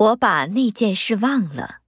我把那件事忘了。